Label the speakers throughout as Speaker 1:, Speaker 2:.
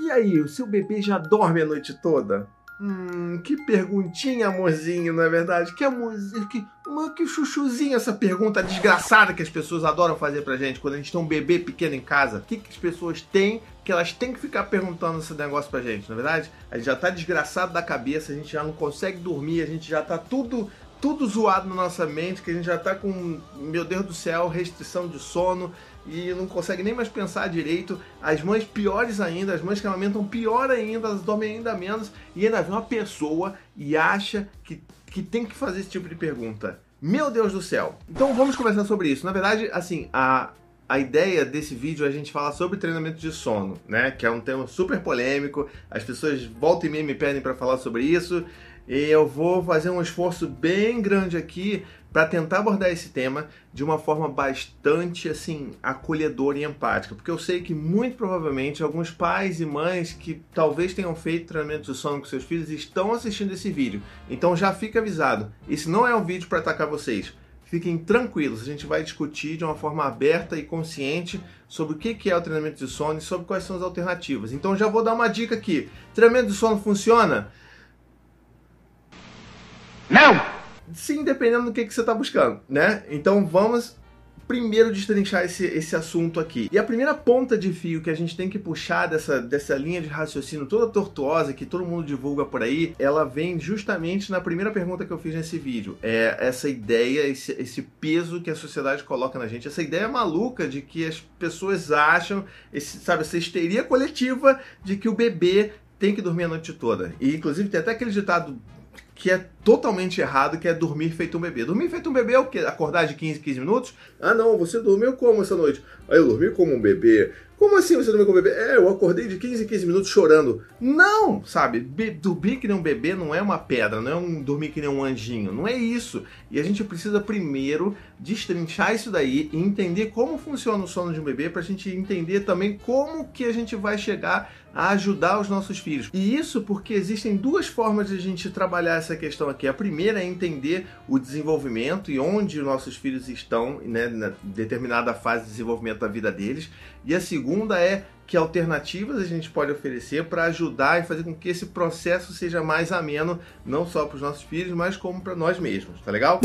Speaker 1: E aí, o seu bebê já dorme a noite toda? Hum, que perguntinha, amorzinho, não é verdade? Que amorzinho, que, que chuchuzinho essa pergunta desgraçada que as pessoas adoram fazer pra gente quando a gente tem um bebê pequeno em casa. O que, que as pessoas têm que elas têm que ficar perguntando esse negócio pra gente, não é verdade? A gente já tá desgraçado da cabeça, a gente já não consegue dormir, a gente já tá tudo tudo zoado na nossa mente, que a gente já tá com, meu Deus do céu, restrição de sono e não consegue nem mais pensar direito. As mães piores ainda, as mães que amamentam pior ainda, elas dormem ainda menos e ainda vem uma pessoa e acha que, que tem que fazer esse tipo de pergunta. Meu Deus do céu! Então vamos conversar sobre isso. Na verdade, assim, a, a ideia desse vídeo é a gente falar sobre treinamento de sono, né? Que é um tema super polêmico. As pessoas voltam e meia me pedem para falar sobre isso. E eu vou fazer um esforço bem grande aqui para tentar abordar esse tema de uma forma bastante assim acolhedora e empática, porque eu sei que muito provavelmente alguns pais e mães que talvez tenham feito treinamento de sono com seus filhos estão assistindo esse vídeo. Então já fica avisado, esse não é um vídeo para atacar vocês. Fiquem tranquilos, a gente vai discutir de uma forma aberta e consciente sobre o que é o treinamento de sono e sobre quais são as alternativas. Então já vou dar uma dica aqui. Treinamento de sono funciona?
Speaker 2: Não!
Speaker 1: Sim, dependendo do que, que você está buscando, né? Então vamos primeiro destrinchar esse, esse assunto aqui. E a primeira ponta de fio que a gente tem que puxar dessa, dessa linha de raciocínio toda tortuosa que todo mundo divulga por aí, ela vem justamente na primeira pergunta que eu fiz nesse vídeo. É essa ideia, esse, esse peso que a sociedade coloca na gente, essa ideia maluca de que as pessoas acham, esse, sabe, essa histeria coletiva de que o bebê tem que dormir a noite toda. E inclusive tem até aquele ditado que é totalmente errado, que é dormir feito um bebê. Dormir feito um bebê é o quê? Acordar de 15 15 minutos? Ah, não, você dormiu como essa noite? Ah, eu dormi como um bebê. Como assim você dormiu como um bebê? É, eu acordei de 15 em 15 minutos chorando. Não, sabe? Be dormir que nem um bebê não é uma pedra, não é um dormir que nem um anjinho. Não é isso. E a gente precisa primeiro destrinchar isso daí e entender como funciona o sono de um bebê para a gente entender também como que a gente vai chegar a ajudar os nossos filhos. E isso porque existem duas formas de a gente trabalhar essa questão aqui. A primeira é entender o desenvolvimento e onde os nossos filhos estão, né, na determinada fase de desenvolvimento da vida deles. E a segunda é que alternativas a gente pode oferecer para ajudar e fazer com que esse processo seja mais ameno, não só para os nossos filhos, mas como para nós mesmos. Tá legal?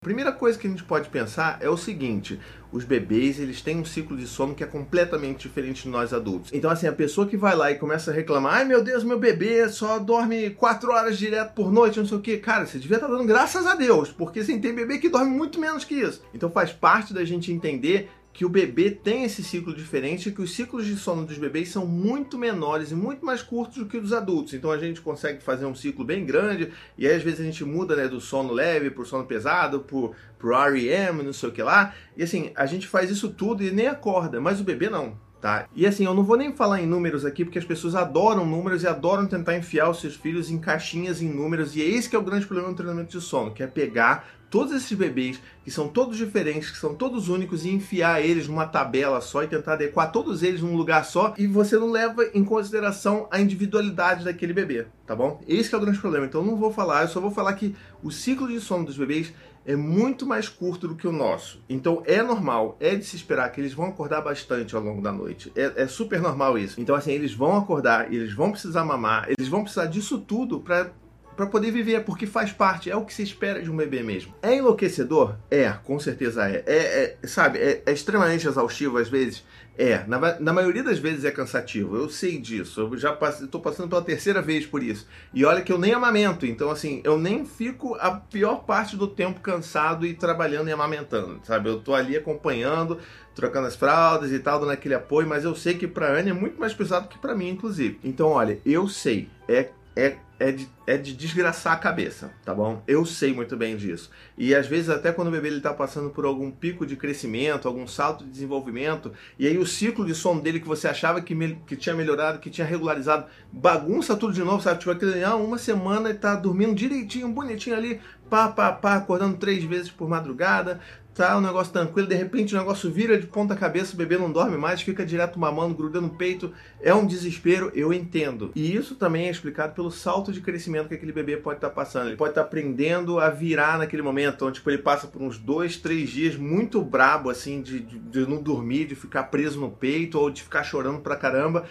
Speaker 1: Primeira coisa que a gente pode pensar é o seguinte: os bebês eles têm um ciclo de sono que é completamente diferente de nós adultos. Então, assim, a pessoa que vai lá e começa a reclamar, ai meu Deus, meu bebê só dorme 4 horas direto por noite, não sei o que, cara, você devia estar tá dando graças a Deus, porque assim, tem bebê que dorme muito menos que isso. Então faz parte da gente entender que o bebê tem esse ciclo diferente e que os ciclos de sono dos bebês são muito menores e muito mais curtos do que os adultos. Então a gente consegue fazer um ciclo bem grande e aí às vezes a gente muda né, do sono leve para o sono pesado, para o REM, não sei o que lá. E assim, a gente faz isso tudo e nem acorda, mas o bebê não. Tá? E assim, eu não vou nem falar em números aqui, porque as pessoas adoram números e adoram tentar enfiar os seus filhos em caixinhas em números, e é esse que é o grande problema do treinamento de sono, que é pegar todos esses bebês que são todos diferentes, que são todos únicos e enfiar eles numa tabela só e tentar adequar todos eles num lugar só e você não leva em consideração a individualidade daquele bebê, tá bom? Esse é o grande problema. Então não vou falar, eu só vou falar que o ciclo de sono dos bebês é muito mais curto do que o nosso. Então é normal, é de se esperar que eles vão acordar bastante ao longo da noite. É, é super normal isso. Então assim, eles vão acordar, eles vão precisar mamar, eles vão precisar disso tudo para para poder viver, porque faz parte, é o que se espera de um bebê mesmo. É enlouquecedor? É, com certeza é. É, é sabe, é, é, extremamente exaustivo às vezes? É, na, na, maioria das vezes é cansativo, eu sei disso, eu já estou passando pela terceira vez por isso. E olha que eu nem amamento, então assim, eu nem fico a pior parte do tempo cansado e trabalhando e amamentando, sabe? Eu tô ali acompanhando, trocando as fraldas e tal, dando aquele apoio, mas eu sei que para Anne é muito mais pesado que para mim, inclusive. Então, olha, eu sei, é é, é, de, é de desgraçar a cabeça, tá bom? Eu sei muito bem disso. E às vezes, até quando o bebê está passando por algum pico de crescimento, algum salto de desenvolvimento, e aí o ciclo de sono dele que você achava que, me, que tinha melhorado, que tinha regularizado, bagunça tudo de novo, sabe? Tipo, aquele, ah, uma semana ele tá dormindo direitinho, bonitinho ali, pá, pá, pá, acordando três vezes por madrugada, tá o negócio tranquilo, de repente o negócio vira de ponta cabeça, o bebê não dorme mais, fica direto mamando, grudando no peito, é um desespero, eu entendo. E isso também é explicado pelo salto de crescimento que aquele bebê pode estar tá passando. Ele pode estar tá aprendendo a virar naquele momento, então, tipo, ele passa por uns dois, três dias muito brabo, assim, de, de, de não dormir, de ficar preso no peito ou de ficar chorando pra caramba.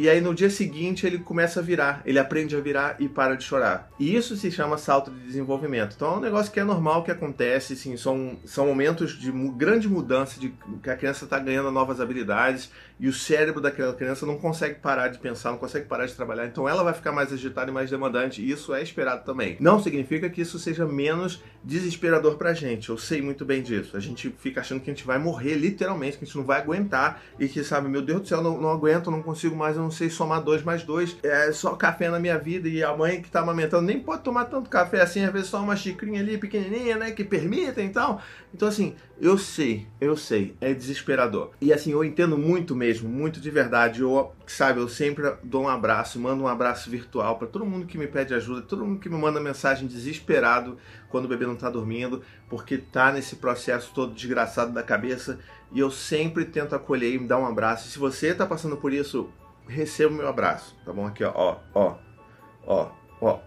Speaker 1: E aí no dia seguinte ele começa a virar, ele aprende a virar e para de chorar. E isso se chama salto de desenvolvimento. Então é um negócio que é normal que acontece, sim, são, são momentos de grande mudança, de que a criança está ganhando novas habilidades e o cérebro daquela criança não consegue parar de pensar, não consegue parar de trabalhar. Então ela vai ficar mais agitada e mais demandante, e isso é esperado também. Não significa que isso seja menos desesperador pra gente. Eu sei muito bem disso. A gente fica achando que a gente vai morrer literalmente, que a gente não vai aguentar e que sabe, meu Deus do céu, não, não aguento, não consigo mais, eu não sei somar dois mais dois. É só café na minha vida e a mãe que tá amamentando nem pode tomar tanto café assim, às vezes só uma xicrinha ali pequenininha, né, que permita então. Então assim, eu sei, eu sei, é desesperador. E assim, eu entendo muito mesmo, muito de verdade. Eu, sabe, eu sempre dou um abraço, mando um abraço virtual para todo mundo que me pede ajuda, todo mundo que me manda mensagem desesperado quando o bebê não tá dormindo, porque tá nesse processo todo desgraçado da cabeça. E eu sempre tento acolher e me dar um abraço. E se você tá passando por isso, receba o meu abraço, tá bom? Aqui, ó, ó, ó, ó.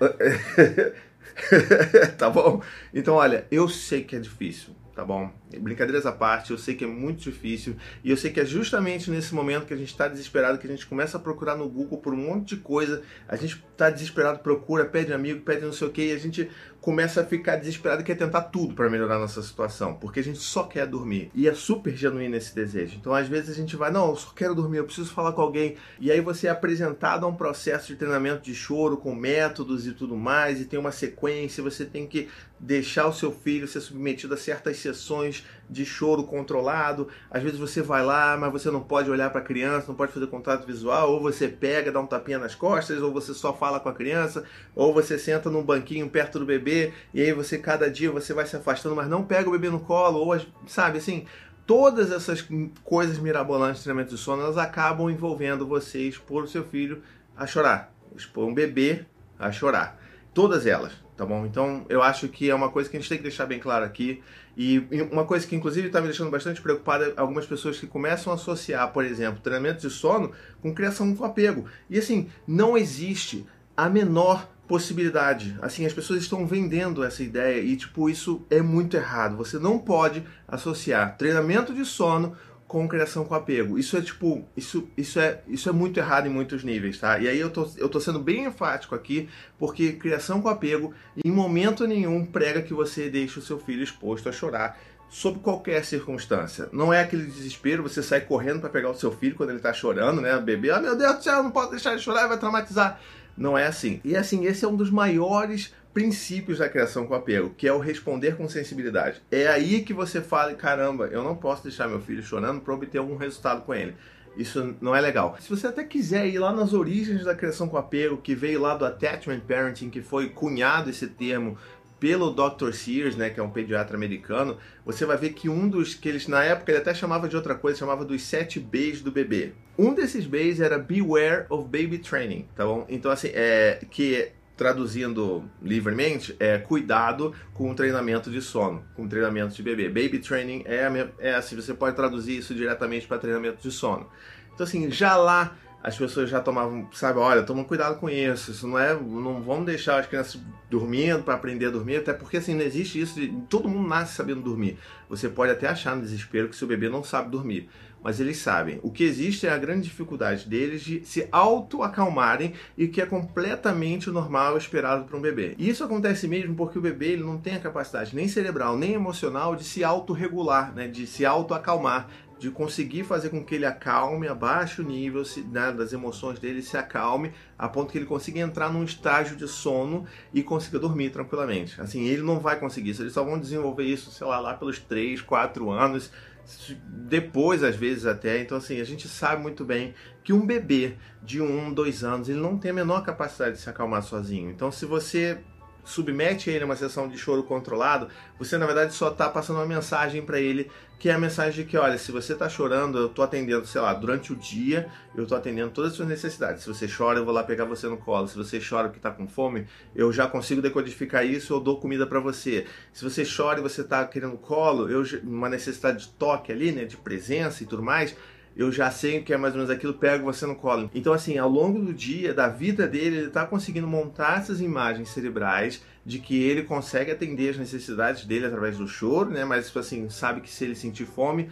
Speaker 1: tá bom? Então, olha, eu sei que é difícil tá bom? Brincadeiras à parte, eu sei que é muito difícil e eu sei que é justamente nesse momento que a gente está desesperado que a gente começa a procurar no Google por um monte de coisa, a gente está desesperado, procura, pede amigo, pede não sei o que e a gente começa a ficar desesperado e quer tentar tudo para melhorar nossa situação, porque a gente só quer dormir e é super genuíno esse desejo. Então às vezes a gente vai, não, eu só quero dormir, eu preciso falar com alguém e aí você é apresentado a um processo de treinamento de choro com métodos e tudo mais e tem uma sequência, você tem que deixar o seu filho ser submetido a certas sessões de choro controlado. Às vezes você vai lá, mas você não pode olhar para a criança, não pode fazer contato visual, ou você pega, dá um tapinha nas costas, ou você só fala com a criança, ou você senta num banquinho perto do bebê e aí você cada dia você vai se afastando, mas não pega o bebê no colo, ou sabe assim, todas essas coisas mirabolantes de treinamento de sono, elas acabam envolvendo você expor o seu filho a chorar, expor um bebê a chorar. Todas elas tá bom? Então eu acho que é uma coisa que a gente tem que deixar bem claro aqui. E uma coisa que inclusive está me deixando bastante preocupada é algumas pessoas que começam a associar, por exemplo, treinamento de sono com criação com apego. E assim, não existe a menor possibilidade. Assim, as pessoas estão vendendo essa ideia e tipo, isso é muito errado. Você não pode associar treinamento de sono com criação com apego. Isso é tipo, isso, isso é, isso é muito errado em muitos níveis, tá? E aí eu tô, eu tô sendo bem enfático aqui, porque criação com apego em momento nenhum prega que você deixe o seu filho exposto a chorar sob qualquer circunstância. Não é aquele desespero, você sai correndo para pegar o seu filho quando ele tá chorando, né? Bebê, ah, meu Deus do céu, não posso deixar ele chorar, vai traumatizar. Não é assim. E assim, esse é um dos maiores princípios da criação com apego, que é o responder com sensibilidade. É aí que você fala, caramba, eu não posso deixar meu filho chorando para obter algum resultado com ele. Isso não é legal. Se você até quiser ir lá nas origens da criação com apego, que veio lá do attachment parenting, que foi cunhado esse termo pelo Dr. Sears, né, que é um pediatra americano, você vai ver que um dos que eles na época ele até chamava de outra coisa, chamava dos sete Bs do bebê. Um desses Bs era Beware of Baby Training, tá bom? Então assim, é que traduzindo livremente, é cuidado com o treinamento de sono, com o treinamento de bebê. Baby training é, é assim, você pode traduzir isso diretamente para treinamento de sono. Então, assim, já lá as pessoas já tomavam, sabe, olha, tomam cuidado com isso, isso não é, não vamos deixar as crianças dormindo para aprender a dormir, até porque assim, não existe isso, de, todo mundo nasce sabendo dormir. Você pode até achar no desespero que seu bebê não sabe dormir mas eles sabem. O que existe é a grande dificuldade deles de se auto-acalmarem e que é completamente normal esperado para um bebê. E isso acontece mesmo porque o bebê ele não tem a capacidade nem cerebral nem emocional de se auto-regular, né, de se auto-acalmar, de conseguir fazer com que ele acalme, abaixe o nível né, das emoções dele, se acalme, a ponto que ele consiga entrar num estágio de sono e consiga dormir tranquilamente. Assim, ele não vai conseguir isso, eles só vão desenvolver isso, sei lá, lá pelos 3, 4 anos, depois às vezes até. Então assim, a gente sabe muito bem que um bebê de um, dois anos, ele não tem a menor capacidade de se acalmar sozinho. Então se você submete ele a uma sessão de choro controlado, você na verdade só está passando uma mensagem para ele, que é a mensagem de que, olha, se você está chorando, eu estou atendendo, sei lá, durante o dia, eu estou atendendo todas as suas necessidades. Se você chora, eu vou lá pegar você no colo. Se você chora porque está com fome, eu já consigo decodificar isso, eu dou comida para você. Se você chora e você está querendo colo, eu uma necessidade de toque ali, né, de presença e tudo mais, eu já sei o que é mais ou menos aquilo, pego você no colo. Então, assim, ao longo do dia, da vida dele, ele está conseguindo montar essas imagens cerebrais de que ele consegue atender as necessidades dele através do choro, né? Mas, tipo assim, sabe que se ele sentir fome,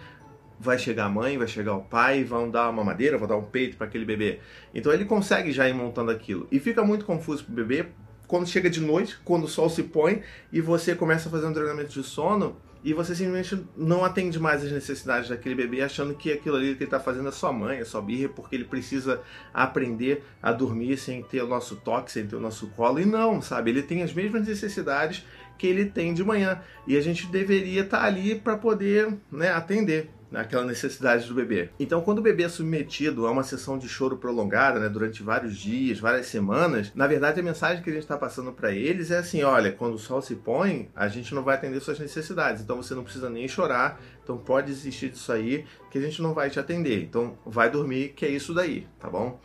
Speaker 1: vai chegar a mãe, vai chegar o pai, vão dar uma madeira, vão dar um peito para aquele bebê. Então ele consegue já ir montando aquilo. E fica muito confuso pro bebê quando chega de noite, quando o sol se põe e você começa a fazer um treinamento de sono e você simplesmente não atende mais as necessidades daquele bebê, achando que aquilo ali que ele está fazendo é sua mãe, é sua birra, porque ele precisa aprender a dormir sem ter o nosso toque, sem ter o nosso colo. E não, sabe? Ele tem as mesmas necessidades que ele tem de manhã. E a gente deveria estar tá ali para poder né, atender aquela necessidade do bebê. Então, quando o bebê é submetido a uma sessão de choro prolongada, né, durante vários dias, várias semanas, na verdade a mensagem que a gente está passando para eles é assim: olha, quando o sol se põe, a gente não vai atender suas necessidades, então você não precisa nem chorar, então pode desistir disso aí, que a gente não vai te atender. Então, vai dormir, que é isso daí, tá bom?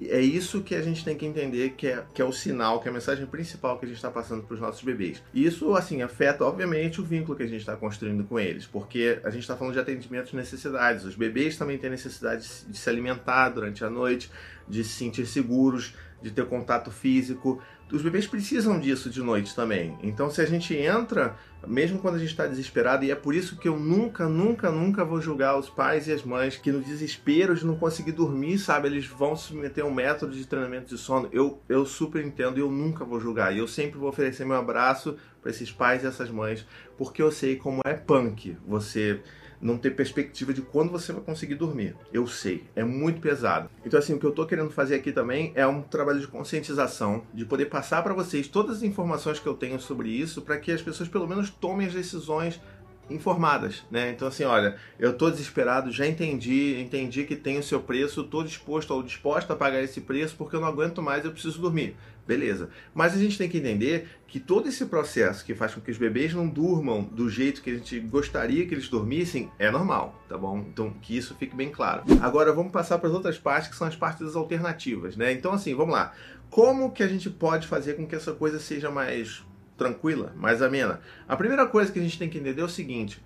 Speaker 1: É isso que a gente tem que entender que é, que é o sinal, que é a mensagem principal que a gente está passando para os nossos bebês. E isso, assim, afeta, obviamente, o vínculo que a gente está construindo com eles, porque a gente está falando de atendimento de necessidades. Os bebês também têm necessidade de se alimentar durante a noite, de se sentir seguros, de ter contato físico. Os bebês precisam disso de noite também. Então, se a gente entra, mesmo quando a gente está desesperado, e é por isso que eu nunca, nunca, nunca vou julgar os pais e as mães que no desespero de não conseguir dormir, sabe, eles vão submeter um método de treinamento de sono. Eu, eu super entendo e eu nunca vou julgar. E eu sempre vou oferecer meu abraço para esses pais e essas mães, porque eu sei como é punk você não ter perspectiva de quando você vai conseguir dormir. Eu sei, é muito pesado. Então, assim, o que eu estou querendo fazer aqui também é um trabalho de conscientização, de poder passar para vocês todas as informações que eu tenho sobre isso, para que as pessoas pelo menos tomem as decisões informadas, né? Então assim, olha, eu tô desesperado, já entendi, entendi que tem o seu preço, tô disposto ou disposta a pagar esse preço porque eu não aguento mais, eu preciso dormir. Beleza. Mas a gente tem que entender que todo esse processo que faz com que os bebês não durmam do jeito que a gente gostaria que eles dormissem é normal, tá bom? Então que isso fique bem claro. Agora vamos passar para as outras partes que são as partes alternativas, né? Então assim, vamos lá. Como que a gente pode fazer com que essa coisa seja mais tranquila, mais amena. A primeira coisa que a gente tem que entender é o seguinte: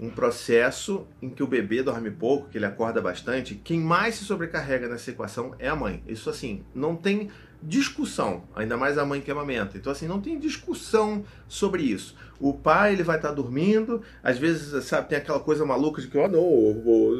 Speaker 1: um processo em que o bebê dorme pouco, que ele acorda bastante, quem mais se sobrecarrega nessa equação é a mãe. Isso assim, não tem discussão, ainda mais a mãe que amamenta. Então, assim, não tem discussão sobre isso. O pai, ele vai estar dormindo, às vezes, sabe, tem aquela coisa maluca de que, ah, não,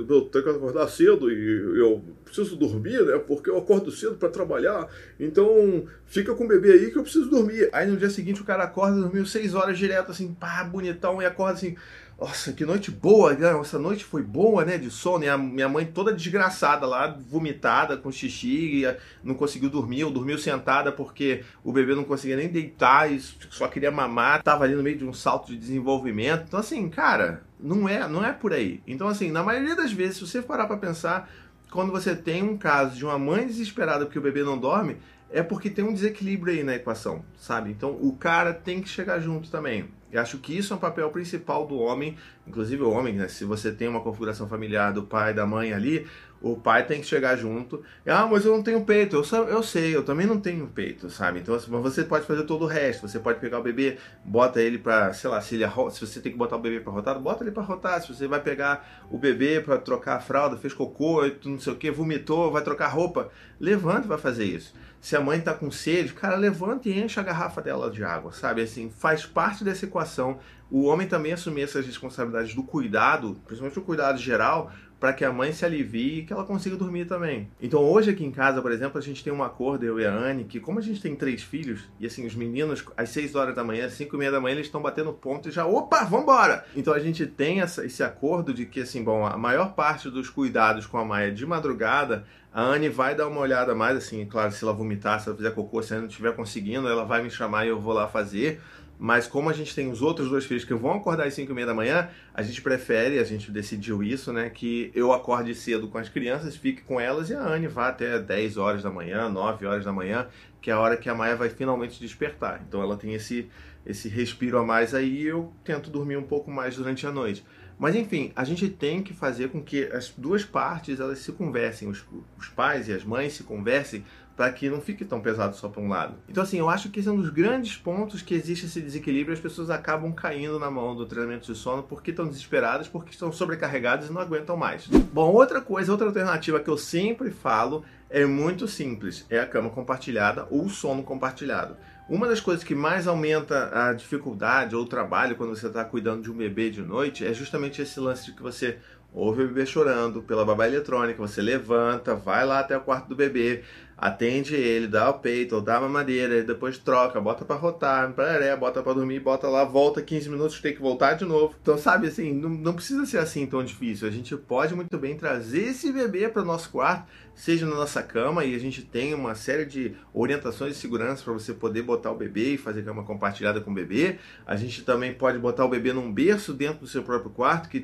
Speaker 1: eu tenho que acordar cedo e eu preciso dormir, né, porque eu acordo cedo para trabalhar, então fica com o bebê aí que eu preciso dormir. Aí no dia seguinte o cara acorda, dormiu seis horas direto, assim, pá, bonitão, e acorda assim, nossa, que noite boa, né? Essa noite foi boa, né? De sono. E a minha mãe toda desgraçada lá, vomitada, com xixi, não conseguiu dormir, ou dormiu sentada porque o bebê não conseguia nem deitar e só queria mamar, tava ali no meio de um salto de desenvolvimento. Então, assim, cara, não é, não é por aí. Então, assim, na maioria das vezes, se você parar para pensar, quando você tem um caso de uma mãe desesperada porque o bebê não dorme, é porque tem um desequilíbrio aí na equação, sabe? Então o cara tem que chegar junto também. Eu acho que isso é um papel principal do homem, inclusive o homem, né? Se você tem uma configuração familiar do pai, da mãe ali, o pai tem que chegar junto. Ah, mas eu não tenho peito. Eu, eu sei, eu também não tenho peito, sabe? Então, assim, você pode fazer todo o resto. Você pode pegar o bebê, bota ele pra, sei lá, se, ele, se você tem que botar o bebê pra rotar, bota ele pra rotar. Se você vai pegar o bebê pra trocar a fralda, fez cocô, não sei o que, vomitou, vai trocar roupa, levanta e vai fazer isso. Se a mãe tá com sede, cara, levanta e enche a garrafa dela de água, sabe? Assim, faz parte dessa equação. O homem também assumir essas responsabilidades do cuidado, principalmente o cuidado geral, para que a mãe se alivie e que ela consiga dormir também. Então hoje aqui em casa, por exemplo, a gente tem um acordo, eu e a Anne, que como a gente tem três filhos, e assim, os meninos, às 6 horas da manhã, 5 e meia da manhã, eles estão batendo ponto e já, opa, vambora! Então a gente tem essa, esse acordo de que, assim, bom, a maior parte dos cuidados com a Maia de madrugada, a Anne vai dar uma olhada mais, assim, claro, se ela vomitar, se ela fizer cocô, se ela não estiver conseguindo, ela vai me chamar e eu vou lá fazer mas como a gente tem os outros dois filhos que vão acordar às 5 e meia da manhã, a gente prefere, a gente decidiu isso, né? Que eu acorde cedo com as crianças, fique com elas e a Anne vá até 10 horas da manhã, 9 horas da manhã, que é a hora que a Maia vai finalmente despertar. Então ela tem esse, esse respiro a mais aí e eu tento dormir um pouco mais durante a noite. Mas enfim, a gente tem que fazer com que as duas partes elas se conversem, os, os pais e as mães se conversem para que não fique tão pesado só para um lado. Então, assim, eu acho que esse é um dos grandes pontos que existe esse desequilíbrio. As pessoas acabam caindo na mão do treinamento de sono porque estão desesperadas, porque estão sobrecarregadas e não aguentam mais. Bom, outra coisa, outra alternativa que eu sempre falo é muito simples: é a cama compartilhada ou o sono compartilhado. Uma das coisas que mais aumenta a dificuldade ou o trabalho quando você está cuidando de um bebê de noite é justamente esse lance de que você ouve o bebê chorando pela babá eletrônica, você levanta, vai lá até o quarto do bebê, atende ele, dá o peito, dá a mamadeira, depois troca, bota para rotar, pararé, bota para dormir, bota lá, volta 15 minutos, tem que voltar de novo. Então, sabe assim, não, não precisa ser assim tão difícil. A gente pode muito bem trazer esse bebê para o nosso quarto, seja na nossa cama, e a gente tem uma série de orientações de segurança para você poder botar o bebê e fazer cama compartilhada com o bebê. A gente também pode botar o bebê num berço dentro do seu próprio quarto, que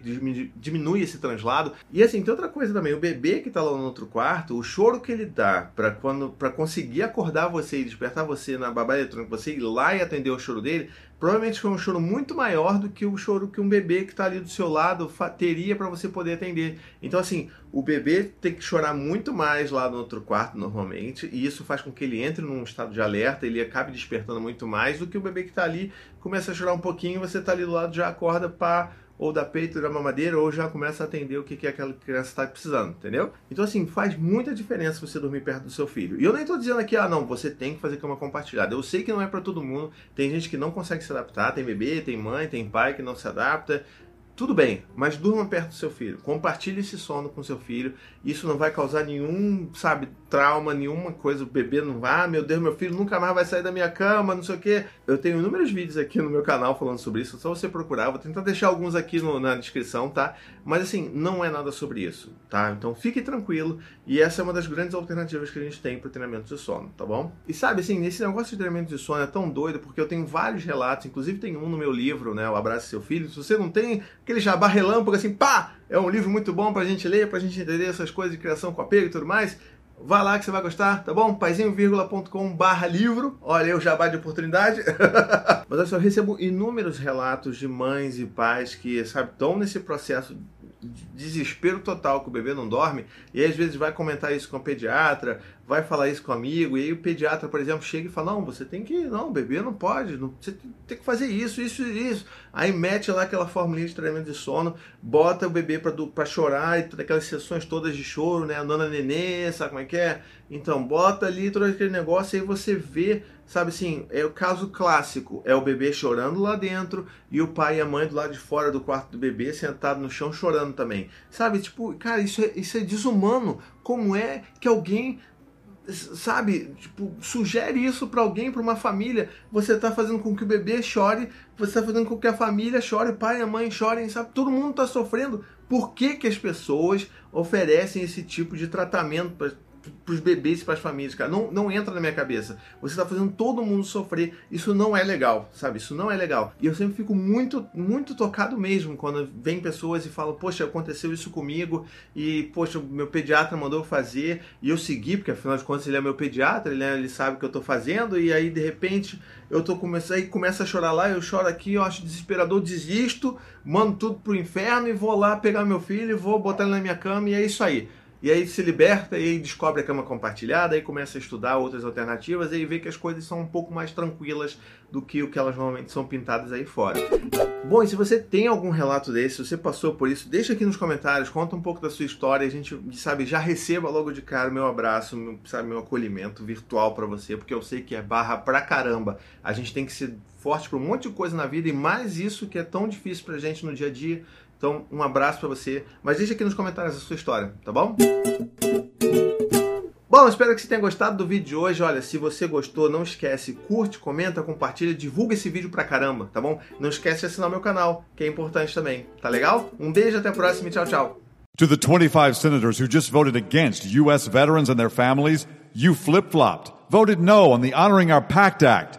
Speaker 1: diminui esse translado. E assim, tem outra coisa também, o bebê que está lá no outro quarto, o choro que ele dá para quando para conseguir acordar você e despertar você na babá eletrônica, você ir lá e atender o choro dele, provavelmente foi um choro muito maior do que o choro que um bebê que está ali do seu lado teria para você poder atender. Então, assim, o bebê tem que chorar muito mais lá no outro quarto, normalmente, e isso faz com que ele entre num estado de alerta, ele acabe despertando muito mais do que o bebê que está ali começa a chorar um pouquinho, você está ali do lado já acorda para ou da peito da mamadeira, ou já começa a atender o que, que aquela criança está precisando, entendeu? Então, assim, faz muita diferença você dormir perto do seu filho. E eu nem estou dizendo aqui, ah, não, você tem que fazer cama compartilhada. Eu sei que não é para todo mundo, tem gente que não consegue se adaptar, tem bebê, tem mãe, tem pai que não se adapta, tudo bem, mas durma perto do seu filho. Compartilhe esse sono com seu filho. Isso não vai causar nenhum, sabe, trauma, nenhuma coisa. O bebê não vai, ah, meu Deus, meu filho nunca mais vai sair da minha cama, não sei o quê. Eu tenho inúmeros vídeos aqui no meu canal falando sobre isso. Só você procurar. Vou tentar deixar alguns aqui no, na descrição, tá? Mas assim, não é nada sobre isso, tá? Então fique tranquilo. E essa é uma das grandes alternativas que a gente tem para treinamento de sono, tá bom? E sabe, assim, esse negócio de treinamento de sono é tão doido porque eu tenho vários relatos, inclusive tem um no meu livro, né? O Abraço Seu Filho. Se você não tem aquele jabá relâmpago assim, pá, é um livro muito bom pra gente ler, pra gente entender essas coisas de criação com apego e tudo mais. Vá lá que você vai gostar, tá bom? paizinho.com barra livro. Olha, eu jabá de oportunidade. Mas eu só recebo inúmeros relatos de mães e pais que, sabe, estão nesse processo desespero total que o bebê não dorme, e às vezes vai comentar isso com o pediatra, vai falar isso com o amigo, e aí o pediatra, por exemplo, chega e fala: Não, você tem que. Não, bebê não pode, não, você tem que fazer isso, isso e isso. Aí mete lá aquela formulinha de treinamento de sono, bota o bebê para chorar, e aquelas sessões todas de choro, né? A nona nenê, sabe como é que é? Então, bota ali todo aquele negócio, e aí você vê sabe assim, é o caso clássico, é o bebê chorando lá dentro e o pai e a mãe do lado de fora do quarto do bebê sentado no chão chorando também. Sabe, tipo, cara, isso é, isso é desumano. Como é que alguém sabe, tipo, sugere isso para alguém, para uma família, você está fazendo com que o bebê chore, você está fazendo com que a família chore, o pai e a mãe chorem, sabe? Todo mundo está sofrendo. Por que, que as pessoas oferecem esse tipo de tratamento para os bebês e para as famílias, cara. Não, não entra na minha cabeça. Você está fazendo todo mundo sofrer. Isso não é legal, sabe? Isso não é legal. E eu sempre fico muito, muito tocado mesmo quando vem pessoas e falam, poxa, aconteceu isso comigo e, poxa, meu pediatra mandou fazer e eu segui, porque afinal de contas ele é meu pediatra, ele, né, ele sabe o que eu estou fazendo e aí de repente eu tô começando, aí começa a chorar lá, eu choro aqui, eu acho desesperador, desisto, mando tudo pro inferno e vou lá pegar meu filho e vou botar ele na minha cama e é isso aí. E aí se liberta e aí descobre a cama compartilhada, aí começa a estudar outras alternativas e aí vê que as coisas são um pouco mais tranquilas do que o que elas normalmente são pintadas aí fora. Bom, e se você tem algum relato desse, se você passou por isso, deixa aqui nos comentários, conta um pouco da sua história, a gente, sabe, já receba logo de cara o meu abraço, meu, sabe, meu acolhimento virtual para você, porque eu sei que é barra pra caramba. A gente tem que ser forte para um monte de coisa na vida e mais isso que é tão difícil pra gente no dia a dia. Então, um abraço para você. Mas deixa aqui nos comentários a sua história, tá bom? Bom, espero que você tenha gostado do vídeo de hoje. Olha, se você gostou, não esquece, curte, comenta, compartilha, divulga esse vídeo pra caramba, tá bom? Não esquece de assinar meu canal, que é importante também, tá legal? Um beijo, até a próxima e tchau, tchau.
Speaker 2: To the 25 senators who just voted against U.S. veterans and their families, you flip-flopped, voted no on the Honoring Our Pact Act.